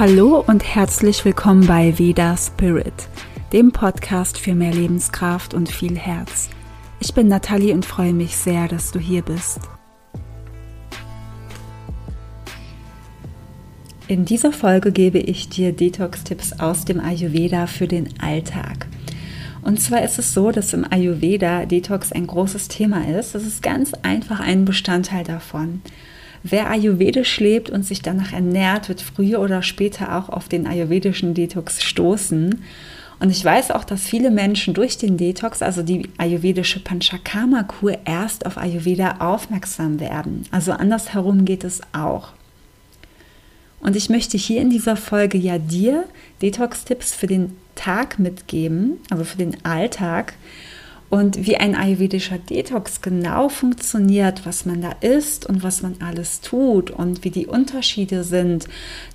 Hallo und herzlich willkommen bei Veda Spirit, dem Podcast für mehr Lebenskraft und viel Herz. Ich bin Nathalie und freue mich sehr, dass du hier bist. In dieser Folge gebe ich dir Detox-Tipps aus dem Ayurveda für den Alltag. Und zwar ist es so, dass im Ayurveda Detox ein großes Thema ist. Das ist ganz einfach ein Bestandteil davon. Wer ayurvedisch lebt und sich danach ernährt, wird früher oder später auch auf den ayurvedischen Detox stoßen. Und ich weiß auch, dass viele Menschen durch den Detox, also die ayurvedische Panchakarma-Kur, erst auf Ayurveda aufmerksam werden. Also andersherum geht es auch. Und ich möchte hier in dieser Folge ja dir Detox-Tipps für den Tag mitgeben, also für den Alltag, und wie ein ayurvedischer Detox genau funktioniert, was man da isst und was man alles tut und wie die Unterschiede sind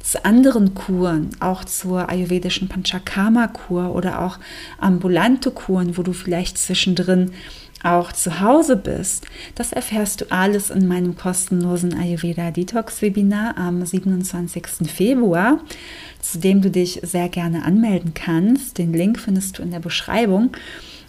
zu anderen Kuren, auch zur ayurvedischen Panchakarma-Kur oder auch ambulante Kuren, wo du vielleicht zwischendrin auch zu Hause bist, das erfährst du alles in meinem kostenlosen Ayurveda Detox Webinar am 27. Februar, zu dem du dich sehr gerne anmelden kannst. Den Link findest du in der Beschreibung.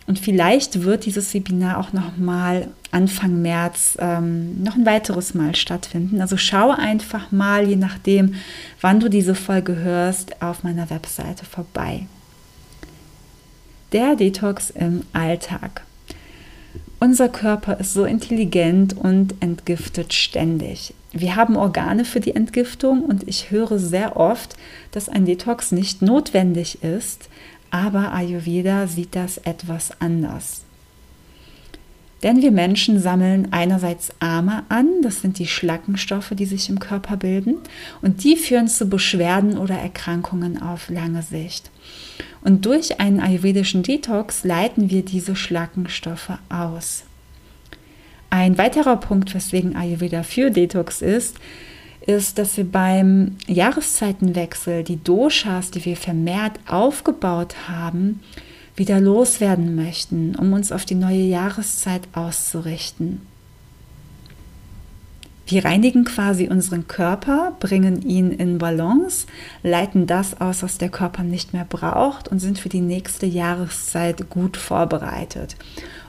Und vielleicht wird dieses Webinar auch noch mal Anfang März ähm, noch ein weiteres Mal stattfinden. Also schau einfach mal, je nachdem, wann du diese Folge hörst, auf meiner Webseite vorbei. Der Detox im Alltag. Unser Körper ist so intelligent und entgiftet ständig. Wir haben Organe für die Entgiftung und ich höre sehr oft, dass ein Detox nicht notwendig ist, aber Ayurveda sieht das etwas anders. Denn wir Menschen sammeln einerseits Ama an, das sind die Schlackenstoffe, die sich im Körper bilden, und die führen zu Beschwerden oder Erkrankungen auf lange Sicht. Und durch einen ayurvedischen Detox leiten wir diese Schlackenstoffe aus. Ein weiterer Punkt, weswegen Ayurveda für Detox ist, ist, dass wir beim Jahreszeitenwechsel die Doshas, die wir vermehrt aufgebaut haben, wieder loswerden möchten, um uns auf die neue Jahreszeit auszurichten. Wir reinigen quasi unseren Körper, bringen ihn in Balance, leiten das aus, was der Körper nicht mehr braucht und sind für die nächste Jahreszeit gut vorbereitet.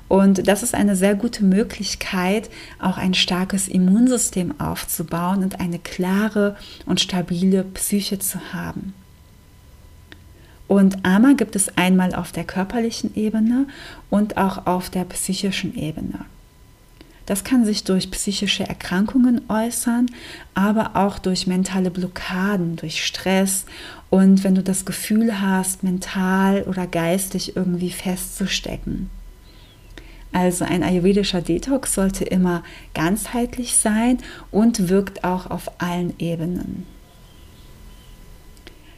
Und das ist eine sehr gute Möglichkeit, auch ein starkes Immunsystem aufzubauen und eine klare und stabile Psyche zu haben. Und Ama gibt es einmal auf der körperlichen Ebene und auch auf der psychischen Ebene. Das kann sich durch psychische Erkrankungen äußern, aber auch durch mentale Blockaden, durch Stress und wenn du das Gefühl hast, mental oder geistig irgendwie festzustecken. Also ein ayurvedischer Detox sollte immer ganzheitlich sein und wirkt auch auf allen Ebenen.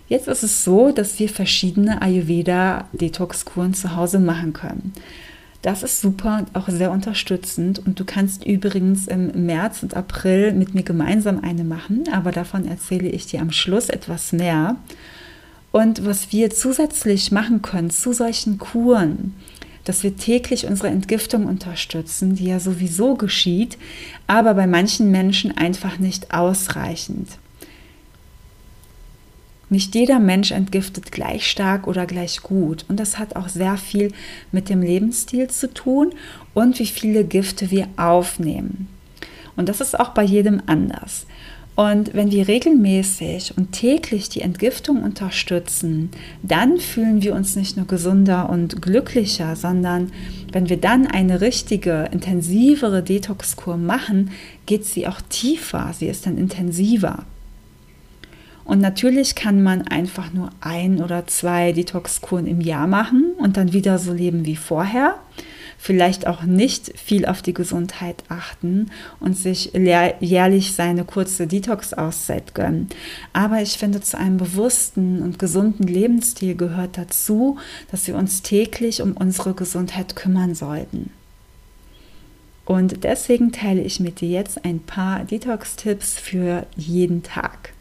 Jetzt ist es so, dass wir verschiedene Ayurveda-Detox-Kuren zu Hause machen können. Das ist super und auch sehr unterstützend. Und du kannst übrigens im März und April mit mir gemeinsam eine machen, aber davon erzähle ich dir am Schluss etwas mehr. Und was wir zusätzlich machen können zu solchen Kuren, dass wir täglich unsere Entgiftung unterstützen, die ja sowieso geschieht, aber bei manchen Menschen einfach nicht ausreichend. Nicht jeder Mensch entgiftet gleich stark oder gleich gut. Und das hat auch sehr viel mit dem Lebensstil zu tun und wie viele Gifte wir aufnehmen. Und das ist auch bei jedem anders. Und wenn wir regelmäßig und täglich die Entgiftung unterstützen, dann fühlen wir uns nicht nur gesunder und glücklicher, sondern wenn wir dann eine richtige, intensivere Detox-Kur machen, geht sie auch tiefer, sie ist dann intensiver. Und natürlich kann man einfach nur ein oder zwei Detox-Kuren im Jahr machen und dann wieder so leben wie vorher vielleicht auch nicht viel auf die Gesundheit achten und sich jährlich seine kurze Detox-Auszeit gönnen. Aber ich finde, zu einem bewussten und gesunden Lebensstil gehört dazu, dass wir uns täglich um unsere Gesundheit kümmern sollten. Und deswegen teile ich mit dir jetzt ein paar Detox-Tipps für jeden Tag.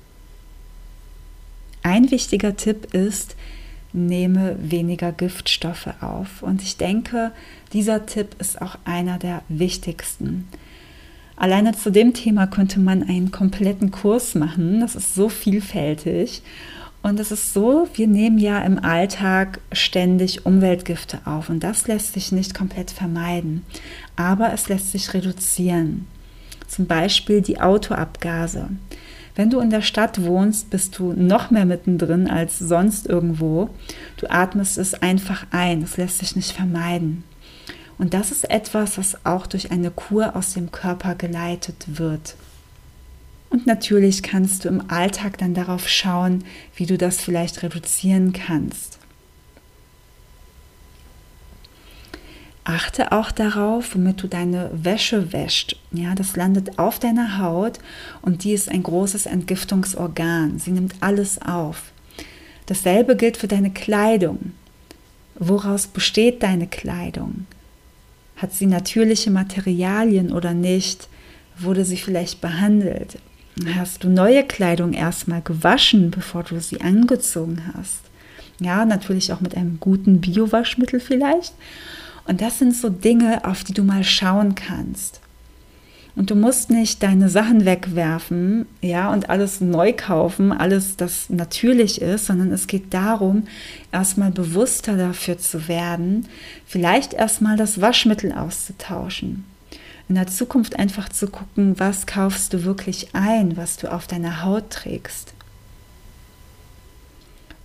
Ein wichtiger Tipp ist, nehme weniger Giftstoffe auf. Und ich denke, dieser Tipp ist auch einer der wichtigsten. Alleine zu dem Thema könnte man einen kompletten Kurs machen. Das ist so vielfältig. Und es ist so, wir nehmen ja im Alltag ständig Umweltgifte auf und das lässt sich nicht komplett vermeiden, aber es lässt sich reduzieren. Zum Beispiel die Autoabgase. Wenn du in der Stadt wohnst, bist du noch mehr mittendrin als sonst irgendwo. Du atmest es einfach ein, es lässt sich nicht vermeiden. Und das ist etwas, was auch durch eine Kur aus dem Körper geleitet wird. Und natürlich kannst du im Alltag dann darauf schauen, wie du das vielleicht reduzieren kannst. Achte auch darauf, womit du deine Wäsche wäscht. Ja, das landet auf deiner Haut und die ist ein großes Entgiftungsorgan. Sie nimmt alles auf. Dasselbe gilt für deine Kleidung. Woraus besteht deine Kleidung? Hat sie natürliche Materialien oder nicht? Wurde sie vielleicht behandelt? Hast du neue Kleidung erstmal gewaschen, bevor du sie angezogen hast? Ja, natürlich auch mit einem guten Biowaschmittel vielleicht. Und das sind so Dinge, auf die du mal schauen kannst. Und du musst nicht deine Sachen wegwerfen, ja, und alles neu kaufen, alles, das natürlich ist, sondern es geht darum, erstmal bewusster dafür zu werden, vielleicht erstmal das Waschmittel auszutauschen in der Zukunft einfach zu gucken, was kaufst du wirklich ein, was du auf deiner Haut trägst.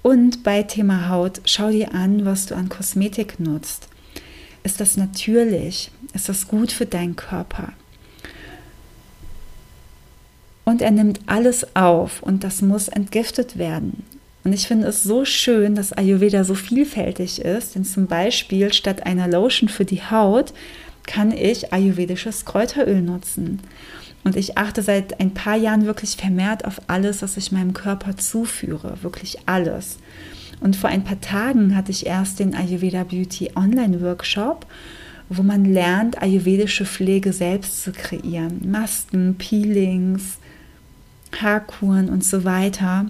Und bei Thema Haut, schau dir an, was du an Kosmetik nutzt. Ist das natürlich? Ist das gut für deinen Körper? Und er nimmt alles auf und das muss entgiftet werden. Und ich finde es so schön, dass Ayurveda so vielfältig ist, denn zum Beispiel statt einer Lotion für die Haut kann ich ayurvedisches Kräuteröl nutzen. Und ich achte seit ein paar Jahren wirklich vermehrt auf alles, was ich meinem Körper zuführe. Wirklich alles. Und vor ein paar Tagen hatte ich erst den Ayurveda Beauty Online Workshop, wo man lernt, ayurvedische Pflege selbst zu kreieren. Masken, Peelings, Haarkuren und so weiter.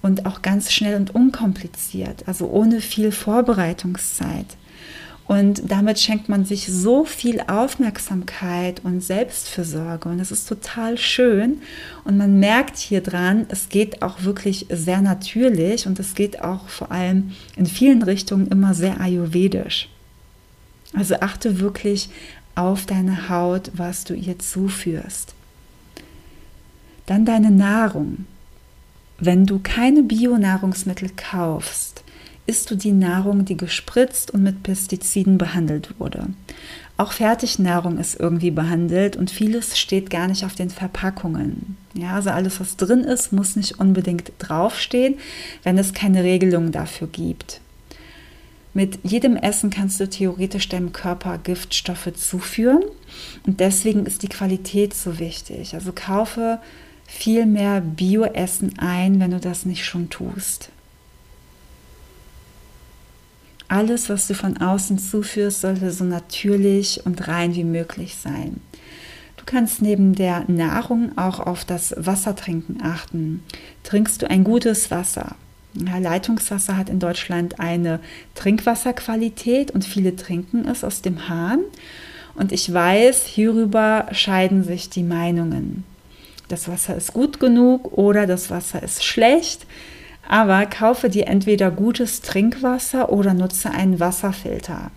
Und auch ganz schnell und unkompliziert, also ohne viel Vorbereitungszeit. Und damit schenkt man sich so viel Aufmerksamkeit und Selbstfürsorge. Und es ist total schön. Und man merkt hier dran, es geht auch wirklich sehr natürlich und es geht auch vor allem in vielen Richtungen immer sehr ayurvedisch. Also achte wirklich auf deine Haut, was du ihr zuführst. Dann deine Nahrung. Wenn du keine Bionahrungsmittel kaufst, isst du die Nahrung, die gespritzt und mit Pestiziden behandelt wurde. Auch Fertignahrung ist irgendwie behandelt und vieles steht gar nicht auf den Verpackungen. Ja, also alles, was drin ist, muss nicht unbedingt draufstehen, wenn es keine Regelung dafür gibt. Mit jedem Essen kannst du theoretisch deinem Körper Giftstoffe zuführen und deswegen ist die Qualität so wichtig. Also kaufe viel mehr Bioessen ein, wenn du das nicht schon tust. Alles, was du von außen zuführst, sollte so natürlich und rein wie möglich sein. Du kannst neben der Nahrung auch auf das Wassertrinken achten. Trinkst du ein gutes Wasser? Leitungswasser hat in Deutschland eine Trinkwasserqualität und viele trinken es aus dem Hahn. Und ich weiß, hierüber scheiden sich die Meinungen. Das Wasser ist gut genug oder das Wasser ist schlecht. Aber kaufe dir entweder gutes Trinkwasser oder nutze einen Wasserfilter.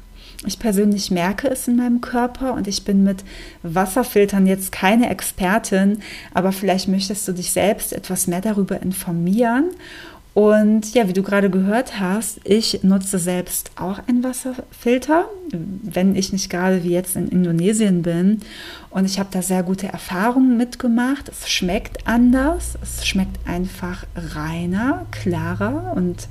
Ich persönlich merke es in meinem Körper und ich bin mit Wasserfiltern jetzt keine Expertin, aber vielleicht möchtest du dich selbst etwas mehr darüber informieren und ja, wie du gerade gehört hast, ich nutze selbst auch einen Wasserfilter, wenn ich nicht gerade wie jetzt in Indonesien bin. Und ich habe da sehr gute Erfahrungen mitgemacht. Es schmeckt anders, es schmeckt einfach reiner, klarer und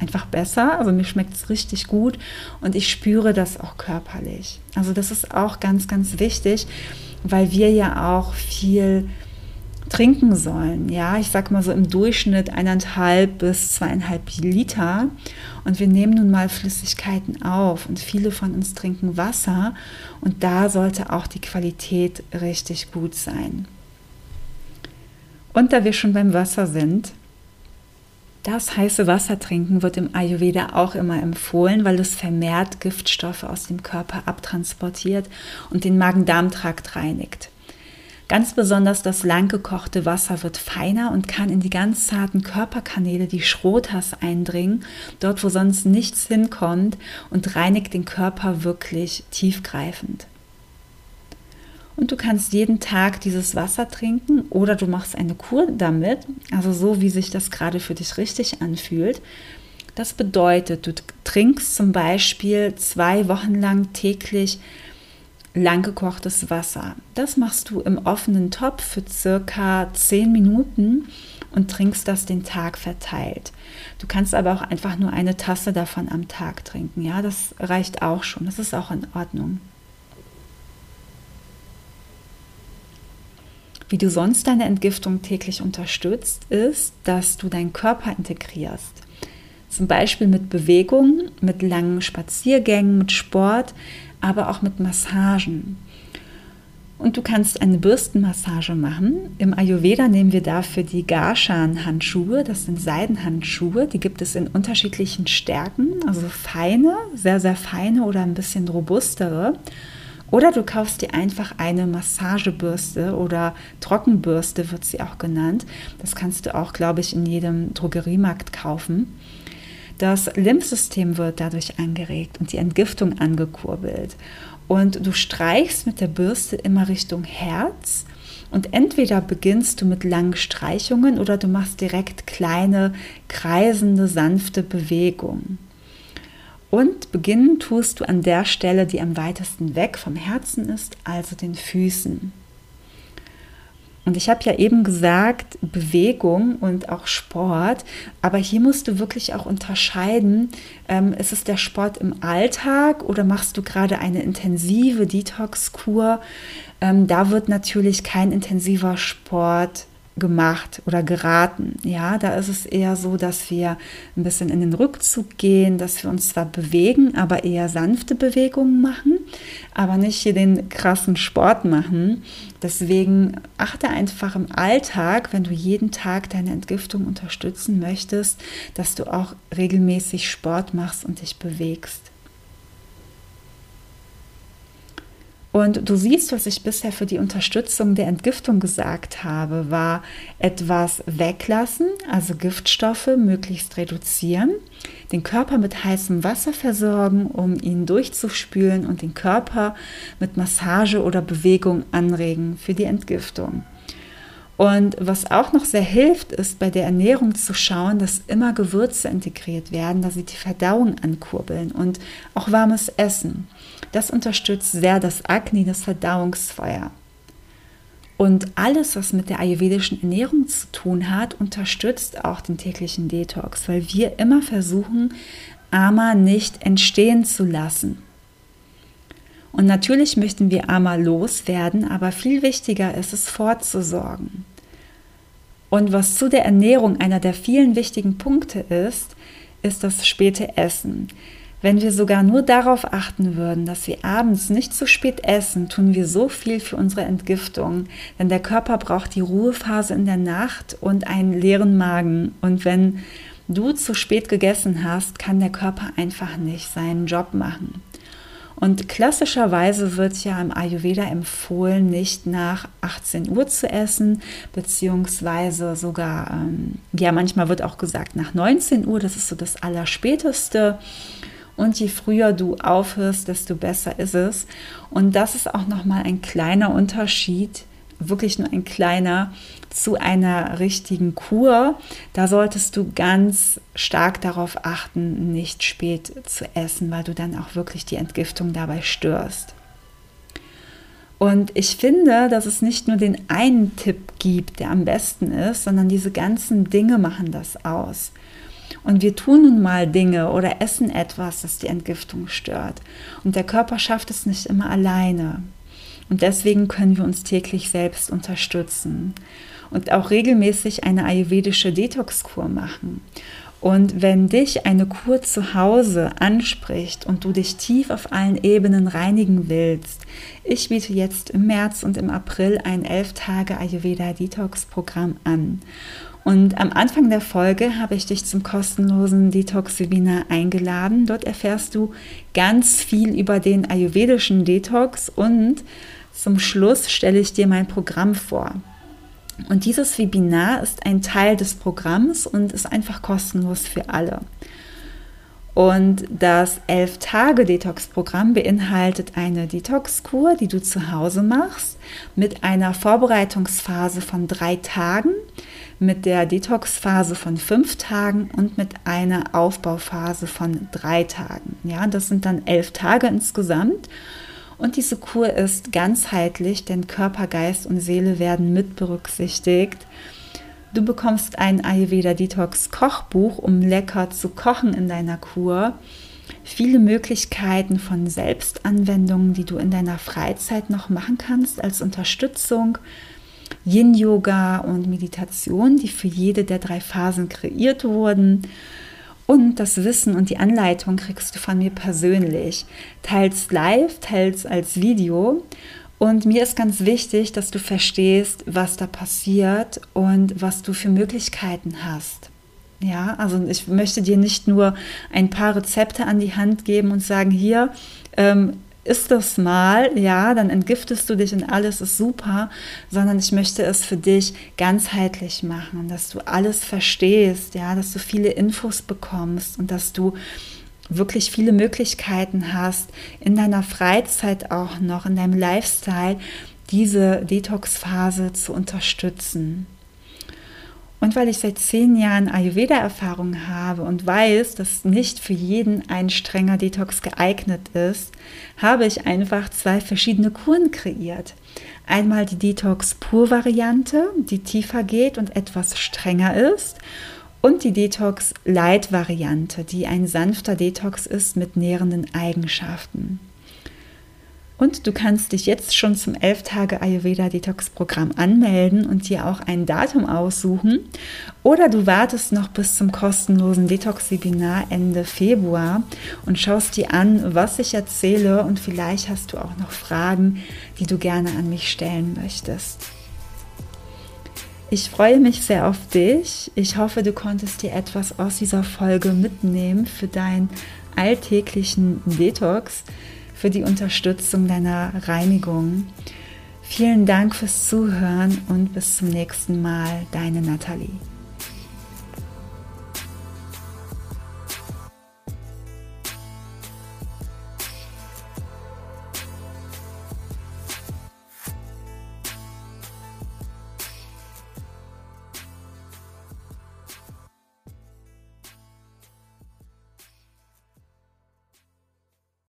einfach besser. Also mir schmeckt es richtig gut und ich spüre das auch körperlich. Also das ist auch ganz, ganz wichtig, weil wir ja auch viel trinken sollen. Ja, ich sag mal so im Durchschnitt eineinhalb bis zweieinhalb Liter. Und wir nehmen nun mal Flüssigkeiten auf und viele von uns trinken Wasser und da sollte auch die Qualität richtig gut sein. Und da wir schon beim Wasser sind, das heiße Wasser trinken wird im Ayurveda auch immer empfohlen, weil es vermehrt Giftstoffe aus dem Körper abtransportiert und den Magen-Darm-Trakt reinigt. Ganz besonders das lang gekochte Wasser wird feiner und kann in die ganz zarten Körperkanäle, die Schrotas, eindringen, dort wo sonst nichts hinkommt und reinigt den Körper wirklich tiefgreifend. Und du kannst jeden Tag dieses Wasser trinken oder du machst eine Kur damit, also so wie sich das gerade für dich richtig anfühlt. Das bedeutet, du trinkst zum Beispiel zwei Wochen lang täglich lang gekochtes Wasser. Das machst du im offenen Topf für circa 10 Minuten und trinkst das den Tag verteilt. Du kannst aber auch einfach nur eine Tasse davon am Tag trinken. Ja, das reicht auch schon. Das ist auch in Ordnung. Wie du sonst deine Entgiftung täglich unterstützt, ist, dass du deinen Körper integrierst. Zum Beispiel mit Bewegung, mit langen Spaziergängen, mit Sport, aber auch mit Massagen. Und du kannst eine Bürstenmassage machen. Im Ayurveda nehmen wir dafür die Garshan-Handschuhe. Das sind Seidenhandschuhe. Die gibt es in unterschiedlichen Stärken, also feine, sehr, sehr feine oder ein bisschen robustere. Oder du kaufst dir einfach eine Massagebürste oder Trockenbürste wird sie auch genannt. Das kannst du auch, glaube ich, in jedem Drogeriemarkt kaufen. Das Lymphsystem wird dadurch angeregt und die Entgiftung angekurbelt. Und du streichst mit der Bürste immer Richtung Herz. Und entweder beginnst du mit langen Streichungen oder du machst direkt kleine, kreisende, sanfte Bewegungen. Und beginnen tust du an der Stelle, die am weitesten weg vom Herzen ist, also den Füßen. Und ich habe ja eben gesagt, Bewegung und auch Sport, aber hier musst du wirklich auch unterscheiden, ähm, ist es der Sport im Alltag oder machst du gerade eine intensive Detox-Kur? Ähm, da wird natürlich kein intensiver Sport gemacht oder geraten. Ja, da ist es eher so, dass wir ein bisschen in den Rückzug gehen, dass wir uns zwar bewegen, aber eher sanfte Bewegungen machen, aber nicht hier den krassen Sport machen. Deswegen achte einfach im Alltag, wenn du jeden Tag deine Entgiftung unterstützen möchtest, dass du auch regelmäßig Sport machst und dich bewegst. Und du siehst, was ich bisher für die Unterstützung der Entgiftung gesagt habe, war etwas weglassen, also Giftstoffe möglichst reduzieren, den Körper mit heißem Wasser versorgen, um ihn durchzuspülen und den Körper mit Massage oder Bewegung anregen für die Entgiftung. Und was auch noch sehr hilft, ist bei der Ernährung zu schauen, dass immer Gewürze integriert werden, dass sie die Verdauung ankurbeln und auch warmes Essen. Das unterstützt sehr das Agni, das Verdauungsfeuer. Und alles, was mit der ayurvedischen Ernährung zu tun hat, unterstützt auch den täglichen Detox, weil wir immer versuchen, Ama nicht entstehen zu lassen. Und natürlich möchten wir Ama loswerden, aber viel wichtiger ist es, vorzusorgen. Und was zu der Ernährung einer der vielen wichtigen Punkte ist, ist das späte Essen. Wenn wir sogar nur darauf achten würden, dass wir abends nicht zu spät essen, tun wir so viel für unsere Entgiftung. Denn der Körper braucht die Ruhephase in der Nacht und einen leeren Magen. Und wenn du zu spät gegessen hast, kann der Körper einfach nicht seinen Job machen. Und klassischerweise wird ja im Ayurveda empfohlen, nicht nach 18 Uhr zu essen, beziehungsweise sogar, ähm, ja, manchmal wird auch gesagt nach 19 Uhr, das ist so das Allerspäteste. Und je früher du aufhörst, desto besser ist es. Und das ist auch nochmal ein kleiner Unterschied, wirklich nur ein kleiner, zu einer richtigen Kur. Da solltest du ganz stark darauf achten, nicht spät zu essen, weil du dann auch wirklich die Entgiftung dabei störst. Und ich finde, dass es nicht nur den einen Tipp gibt, der am besten ist, sondern diese ganzen Dinge machen das aus. Und wir tun nun mal Dinge oder essen etwas, das die Entgiftung stört. Und der Körper schafft es nicht immer alleine. Und deswegen können wir uns täglich selbst unterstützen und auch regelmäßig eine ayurvedische Detox-Kur machen. Und wenn dich eine Kur zu Hause anspricht und du dich tief auf allen Ebenen reinigen willst, ich biete jetzt im März und im April ein 11 Tage Ayurveda Detox Programm an. Und am Anfang der Folge habe ich dich zum kostenlosen Detox-Webinar eingeladen. Dort erfährst du ganz viel über den ayurvedischen Detox und zum Schluss stelle ich dir mein Programm vor. Und dieses Webinar ist ein Teil des Programms und ist einfach kostenlos für alle. Und das 11-Tage-Detox-Programm beinhaltet eine Detox-Kur, die du zu Hause machst, mit einer Vorbereitungsphase von drei Tagen, mit der Detox-Phase von fünf Tagen und mit einer Aufbauphase von drei Tagen. Ja, das sind dann elf Tage insgesamt. Und diese Kur ist ganzheitlich, denn Körper, Geist und Seele werden mit berücksichtigt. Du bekommst ein Ayurveda Detox Kochbuch, um lecker zu kochen in deiner Kur. Viele Möglichkeiten von Selbstanwendungen, die du in deiner Freizeit noch machen kannst als Unterstützung. Yin-Yoga und Meditation, die für jede der drei Phasen kreiert wurden. Und das Wissen und die Anleitung kriegst du von mir persönlich, teils live, teils als Video. Und mir ist ganz wichtig, dass du verstehst, was da passiert und was du für Möglichkeiten hast. Ja, also ich möchte dir nicht nur ein paar Rezepte an die Hand geben und sagen, hier, ähm, ist das mal, ja, dann entgiftest du dich und alles ist super, sondern ich möchte es für dich ganzheitlich machen, dass du alles verstehst, ja, dass du viele Infos bekommst und dass du wirklich viele Möglichkeiten hast, in deiner Freizeit auch noch, in deinem Lifestyle, diese Detox-Phase zu unterstützen. Und weil ich seit zehn Jahren Ayurveda-Erfahrung habe und weiß, dass nicht für jeden ein strenger Detox geeignet ist, habe ich einfach zwei verschiedene Kuren kreiert. Einmal die Detox-Pur-Variante, die tiefer geht und etwas strenger ist und die Detox Light Variante, die ein sanfter Detox ist mit nährenden Eigenschaften. Und du kannst dich jetzt schon zum 11 Tage Ayurveda Detox Programm anmelden und dir auch ein Datum aussuchen. Oder du wartest noch bis zum kostenlosen Detox Webinar Ende Februar und schaust dir an, was ich erzähle und vielleicht hast du auch noch Fragen, die du gerne an mich stellen möchtest. Ich freue mich sehr auf dich. Ich hoffe, du konntest dir etwas aus dieser Folge mitnehmen für deinen alltäglichen Detox, für die Unterstützung deiner Reinigung. Vielen Dank fürs Zuhören und bis zum nächsten Mal, deine Nathalie.